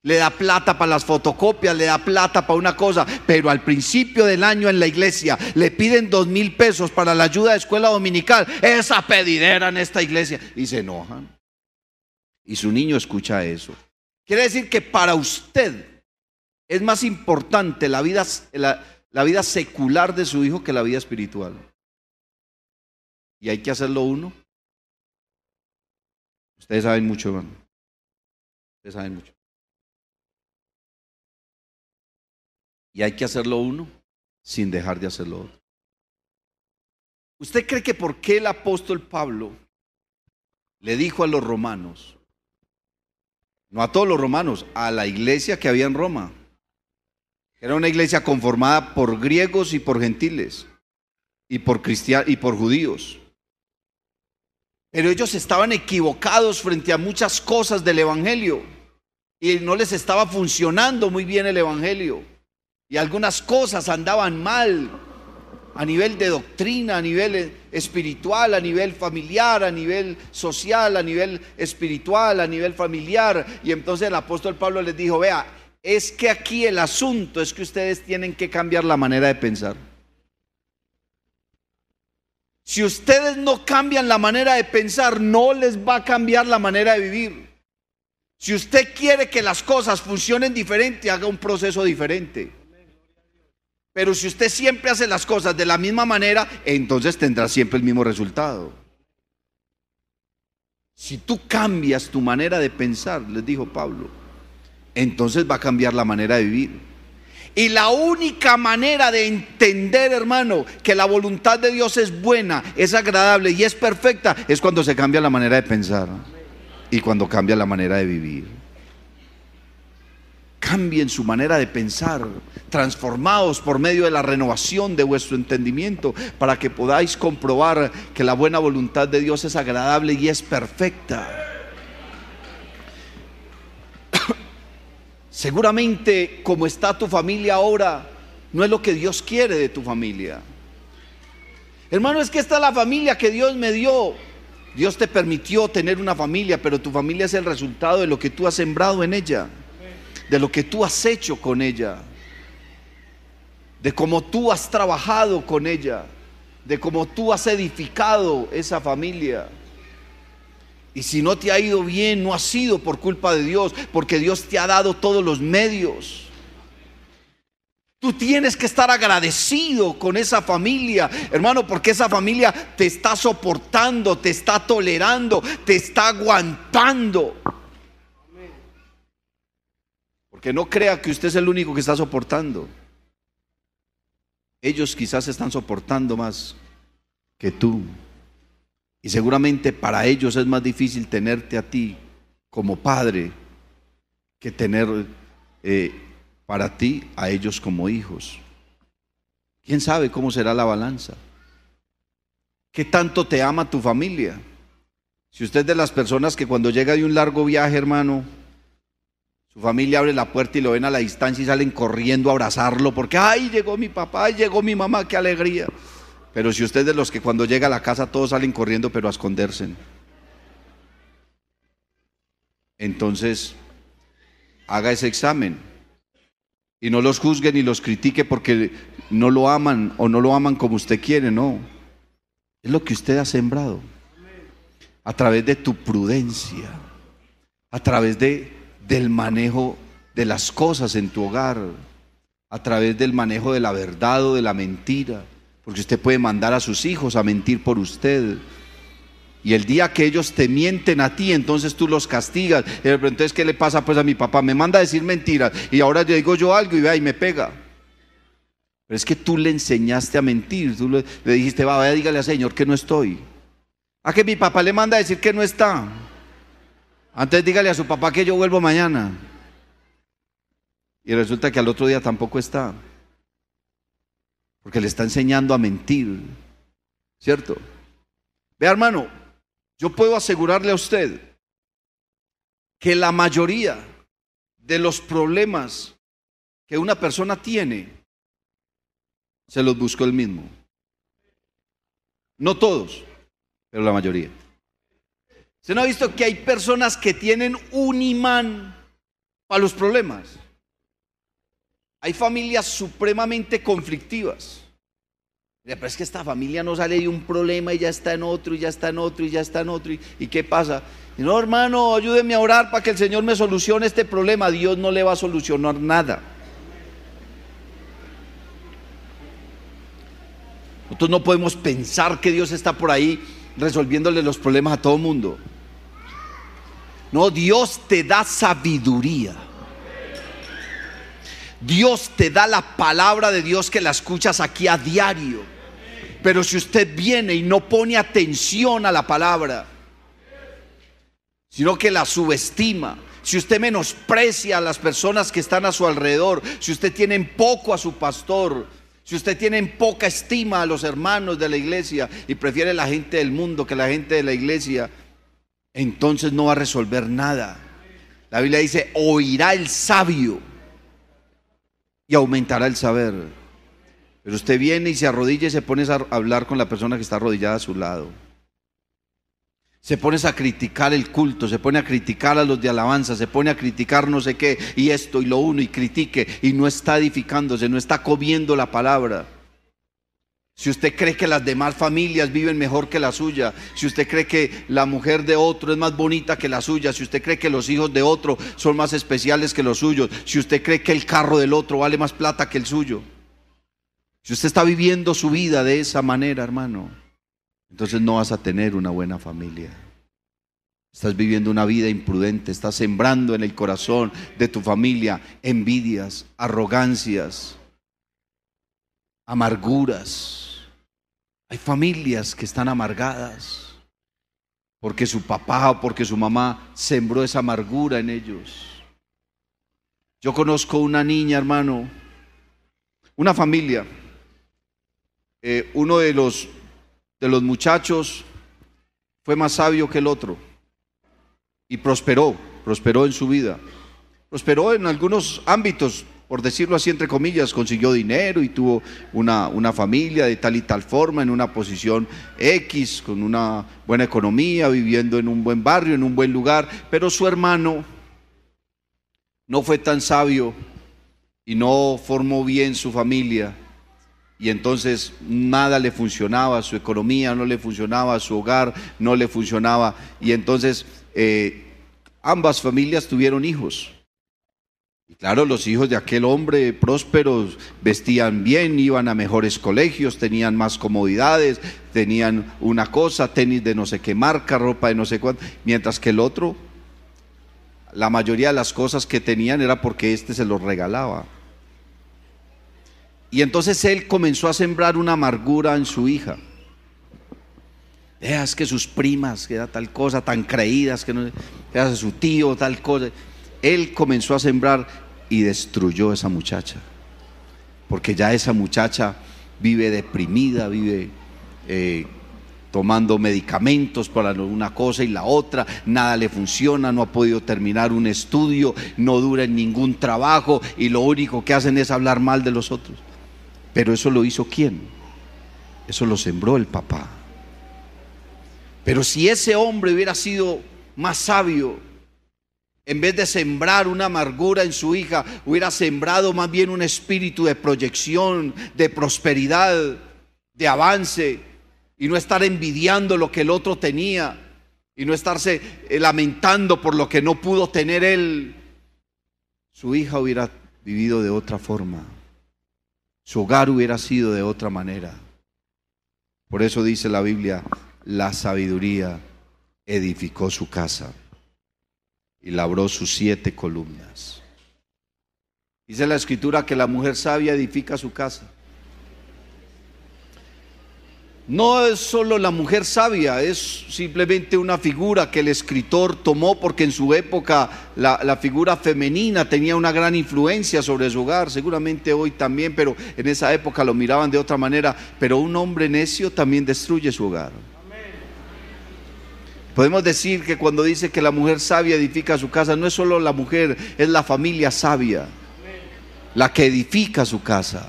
Le da plata para las fotocopias, le da plata para una cosa, pero al principio del año en la iglesia le piden dos mil pesos para la ayuda de escuela dominical. Esa pedidera en esta iglesia. Y se enojan. Y su niño escucha eso. Quiere decir que para usted es más importante la vida, la, la vida secular de su hijo que la vida espiritual. Y hay que hacerlo uno. Ustedes saben mucho, hermano. Ustedes saben mucho. Y hay que hacerlo uno sin dejar de hacerlo otro. ¿Usted cree que por qué el apóstol Pablo le dijo a los romanos, no a todos los romanos, a la iglesia que había en Roma? Era una iglesia conformada por griegos y por gentiles y por cristianos y por judíos. Pero ellos estaban equivocados frente a muchas cosas del evangelio y no les estaba funcionando muy bien el evangelio y algunas cosas andaban mal a nivel de doctrina, a nivel espiritual, a nivel familiar, a nivel social, a nivel espiritual, a nivel familiar. Y entonces el apóstol Pablo les dijo, vea, es que aquí el asunto es que ustedes tienen que cambiar la manera de pensar. Si ustedes no cambian la manera de pensar, no les va a cambiar la manera de vivir. Si usted quiere que las cosas funcionen diferente, haga un proceso diferente. Pero si usted siempre hace las cosas de la misma manera, entonces tendrá siempre el mismo resultado. Si tú cambias tu manera de pensar, les dijo Pablo, entonces va a cambiar la manera de vivir. Y la única manera de entender, hermano, que la voluntad de Dios es buena, es agradable y es perfecta, es cuando se cambia la manera de pensar y cuando cambia la manera de vivir. Cambien su manera de pensar, transformados por medio de la renovación de vuestro entendimiento, para que podáis comprobar que la buena voluntad de Dios es agradable y es perfecta. Seguramente como está tu familia ahora, no es lo que Dios quiere de tu familia. Hermano, es que esta es la familia que Dios me dio. Dios te permitió tener una familia, pero tu familia es el resultado de lo que tú has sembrado en ella de lo que tú has hecho con ella, de cómo tú has trabajado con ella, de cómo tú has edificado esa familia. Y si no te ha ido bien, no ha sido por culpa de Dios, porque Dios te ha dado todos los medios. Tú tienes que estar agradecido con esa familia, hermano, porque esa familia te está soportando, te está tolerando, te está aguantando. Porque no crea que usted es el único que está soportando. Ellos quizás están soportando más que tú. Y seguramente para ellos es más difícil tenerte a ti como padre que tener eh, para ti a ellos como hijos. ¿Quién sabe cómo será la balanza? ¿Qué tanto te ama tu familia? Si usted es de las personas que cuando llega de un largo viaje, hermano, su familia abre la puerta y lo ven a la distancia y salen corriendo a abrazarlo porque, ay, llegó mi papá, llegó mi mamá, qué alegría. Pero si usted es de los que cuando llega a la casa todos salen corriendo pero a esconderse. Entonces, haga ese examen. Y no los juzgue ni los critique porque no lo aman o no lo aman como usted quiere, no. Es lo que usted ha sembrado. A través de tu prudencia, a través de del manejo de las cosas en tu hogar, a través del manejo de la verdad o de la mentira, porque usted puede mandar a sus hijos a mentir por usted. Y el día que ellos te mienten a ti, entonces tú los castigas. Entonces, ¿qué le pasa pues a mi papá? Me manda a decir mentiras y ahora le digo yo algo y vea y me pega. Pero es que tú le enseñaste a mentir. Tú le, dijiste, va, vaya, dígale al Señor que no estoy. A que mi papá le manda a decir que no está. Antes dígale a su papá que yo vuelvo mañana. Y resulta que al otro día tampoco está. Porque le está enseñando a mentir. ¿Cierto? Vea hermano, yo puedo asegurarle a usted que la mayoría de los problemas que una persona tiene se los buscó él mismo. No todos, pero la mayoría. ¿Usted no ha visto que hay personas que tienen un imán para los problemas? Hay familias supremamente conflictivas. Pero es que esta familia no sale de un problema y ya está en otro, y ya está en otro, y ya está en otro. ¿Y, qué pasa? no, hermano, ayúdeme a orar para que el Señor me solucione este problema. Dios no le va a solucionar nada. Nosotros no podemos pensar que Dios está por ahí resolviéndole los problemas a todo mundo. No, Dios te da sabiduría. Dios te da la palabra de Dios que la escuchas aquí a diario. Pero si usted viene y no pone atención a la palabra, sino que la subestima, si usted menosprecia a las personas que están a su alrededor, si usted tiene poco a su pastor, si usted tiene poca estima a los hermanos de la iglesia y prefiere la gente del mundo que la gente de la iglesia, entonces no va a resolver nada. La Biblia dice, oirá el sabio y aumentará el saber. Pero usted viene y se arrodilla y se pone a hablar con la persona que está arrodillada a su lado. Se pone a criticar el culto, se pone a criticar a los de alabanza, se pone a criticar no sé qué, y esto y lo uno, y critique, y no está edificándose, no está comiendo la palabra. Si usted cree que las demás familias viven mejor que la suya, si usted cree que la mujer de otro es más bonita que la suya, si usted cree que los hijos de otro son más especiales que los suyos, si usted cree que el carro del otro vale más plata que el suyo, si usted está viviendo su vida de esa manera, hermano, entonces no vas a tener una buena familia. Estás viviendo una vida imprudente, estás sembrando en el corazón de tu familia envidias, arrogancias, amarguras. Hay familias que están amargadas porque su papá o porque su mamá sembró esa amargura en ellos. Yo conozco una niña, hermano, una familia. Eh, uno de los de los muchachos fue más sabio que el otro y prosperó, prosperó en su vida. Prosperó en algunos ámbitos, por decirlo así entre comillas, consiguió dinero y tuvo una, una familia de tal y tal forma, en una posición X, con una buena economía, viviendo en un buen barrio, en un buen lugar, pero su hermano no fue tan sabio y no formó bien su familia. Y entonces nada le funcionaba, su economía no le funcionaba, su hogar no le funcionaba. Y entonces eh, ambas familias tuvieron hijos. Claro, los hijos de aquel hombre próspero vestían bien, iban a mejores colegios, tenían más comodidades, tenían una cosa, tenis de no sé qué marca, ropa de no sé cuánto, mientras que el otro, la mayoría de las cosas que tenían era porque éste se los regalaba. Y entonces él comenzó a sembrar una amargura en su hija. Veas que sus primas, que era tal cosa, tan creídas, que no, que su tío, tal cosa. Él comenzó a sembrar y destruyó a esa muchacha. Porque ya esa muchacha vive deprimida, vive eh, tomando medicamentos para una cosa y la otra, nada le funciona, no ha podido terminar un estudio, no dura en ningún trabajo y lo único que hacen es hablar mal de los otros. Pero eso lo hizo quién? Eso lo sembró el papá. Pero si ese hombre hubiera sido más sabio, en vez de sembrar una amargura en su hija, hubiera sembrado más bien un espíritu de proyección, de prosperidad, de avance, y no estar envidiando lo que el otro tenía, y no estarse eh, lamentando por lo que no pudo tener él, su hija hubiera vivido de otra forma. Su hogar hubiera sido de otra manera. Por eso dice la Biblia, la sabiduría edificó su casa y labró sus siete columnas. Dice la escritura que la mujer sabia edifica su casa. No es solo la mujer sabia, es simplemente una figura que el escritor tomó porque en su época la, figura femenina tenía una gran influencia sobre su hogar, seguramente hoy también, pero en esa época lo miraban de otra manera, pero un hombre necio también destruye su hogar. Podemos decir que cuando dice que la mujer sabia edifica su casa, no es solo la mujer, es la familia sabia la que edifica su casa.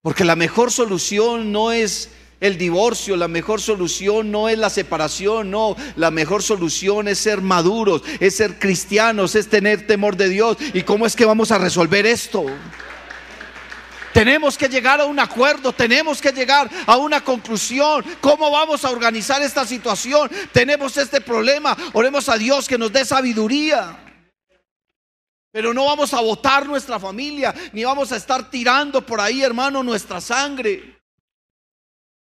Porque la mejor solución no es el divorcio, la mejor solución no es la separación, no, la mejor solución es ser maduros, es ser cristianos, es tener temor de Dios. ¿Y cómo es que vamos a resolver esto? Tenemos que llegar a un acuerdo, tenemos que llegar a una conclusión. ¿Cómo vamos a organizar esta situación? Tenemos este problema. Oremos a Dios que nos dé sabiduría. Pero no vamos a votar nuestra familia, ni vamos a estar tirando por ahí, hermano, nuestra sangre.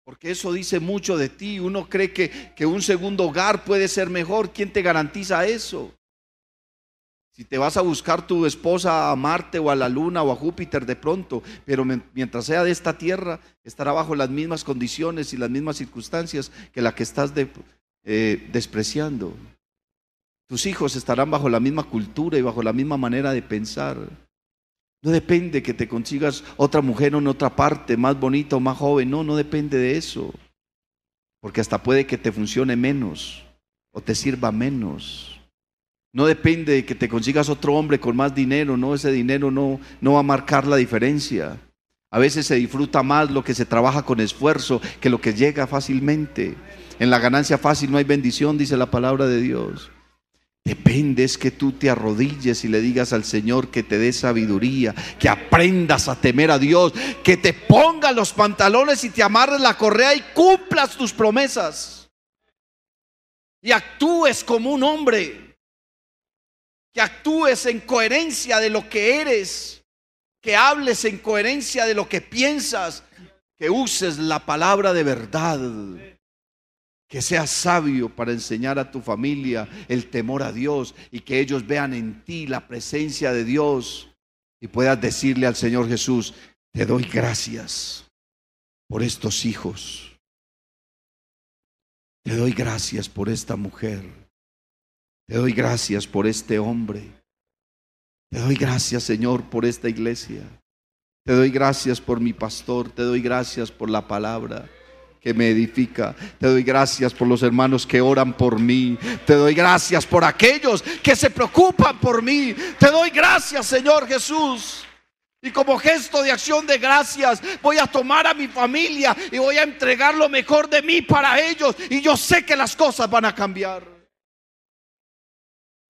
Porque eso dice mucho de ti. Uno cree que, que un segundo hogar puede ser mejor. ¿Quién te garantiza eso? Si te vas a buscar tu esposa a Marte o a la Luna o a Júpiter de pronto, pero mientras sea de esta tierra, estará bajo las mismas condiciones y las mismas circunstancias que la que estás eh, despreciando. Tus hijos estarán bajo la misma cultura y bajo la misma manera de pensar. No depende que te consigas otra mujer en otra parte, más bonita o más joven. No, no depende de eso. Porque hasta puede que te funcione menos o te sirva menos. No depende de que te consigas otro hombre con más dinero, no, ese dinero no, no va a marcar la diferencia. A veces se disfruta más lo que se trabaja con esfuerzo que lo que llega fácilmente. En la ganancia fácil no hay bendición, dice la palabra de Dios. Depende es que tú te arrodilles y le digas al Señor que te dé sabiduría, que aprendas a temer a Dios, que te ponga los pantalones y te amarres la correa y cumplas tus promesas. Y actúes como un hombre que actúes en coherencia de lo que eres, que hables en coherencia de lo que piensas, que uses la palabra de verdad, que seas sabio para enseñar a tu familia el temor a Dios y que ellos vean en ti la presencia de Dios y puedas decirle al Señor Jesús, te doy gracias por estos hijos. Te doy gracias por esta mujer. Te doy gracias por este hombre. Te doy gracias, Señor, por esta iglesia. Te doy gracias por mi pastor. Te doy gracias por la palabra que me edifica. Te doy gracias por los hermanos que oran por mí. Te doy gracias por aquellos que se preocupan por mí. Te doy gracias, Señor Jesús. Y como gesto de acción de gracias, voy a tomar a mi familia y voy a entregar lo mejor de mí para ellos. Y yo sé que las cosas van a cambiar.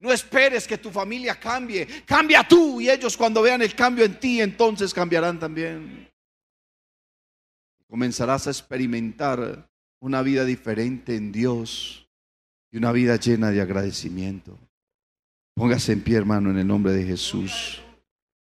No esperes que tu familia cambie. Cambia tú y ellos cuando vean el cambio en ti, entonces cambiarán también. Comenzarás a experimentar una vida diferente en Dios y una vida llena de agradecimiento. Póngase en pie, hermano, en el nombre de Jesús.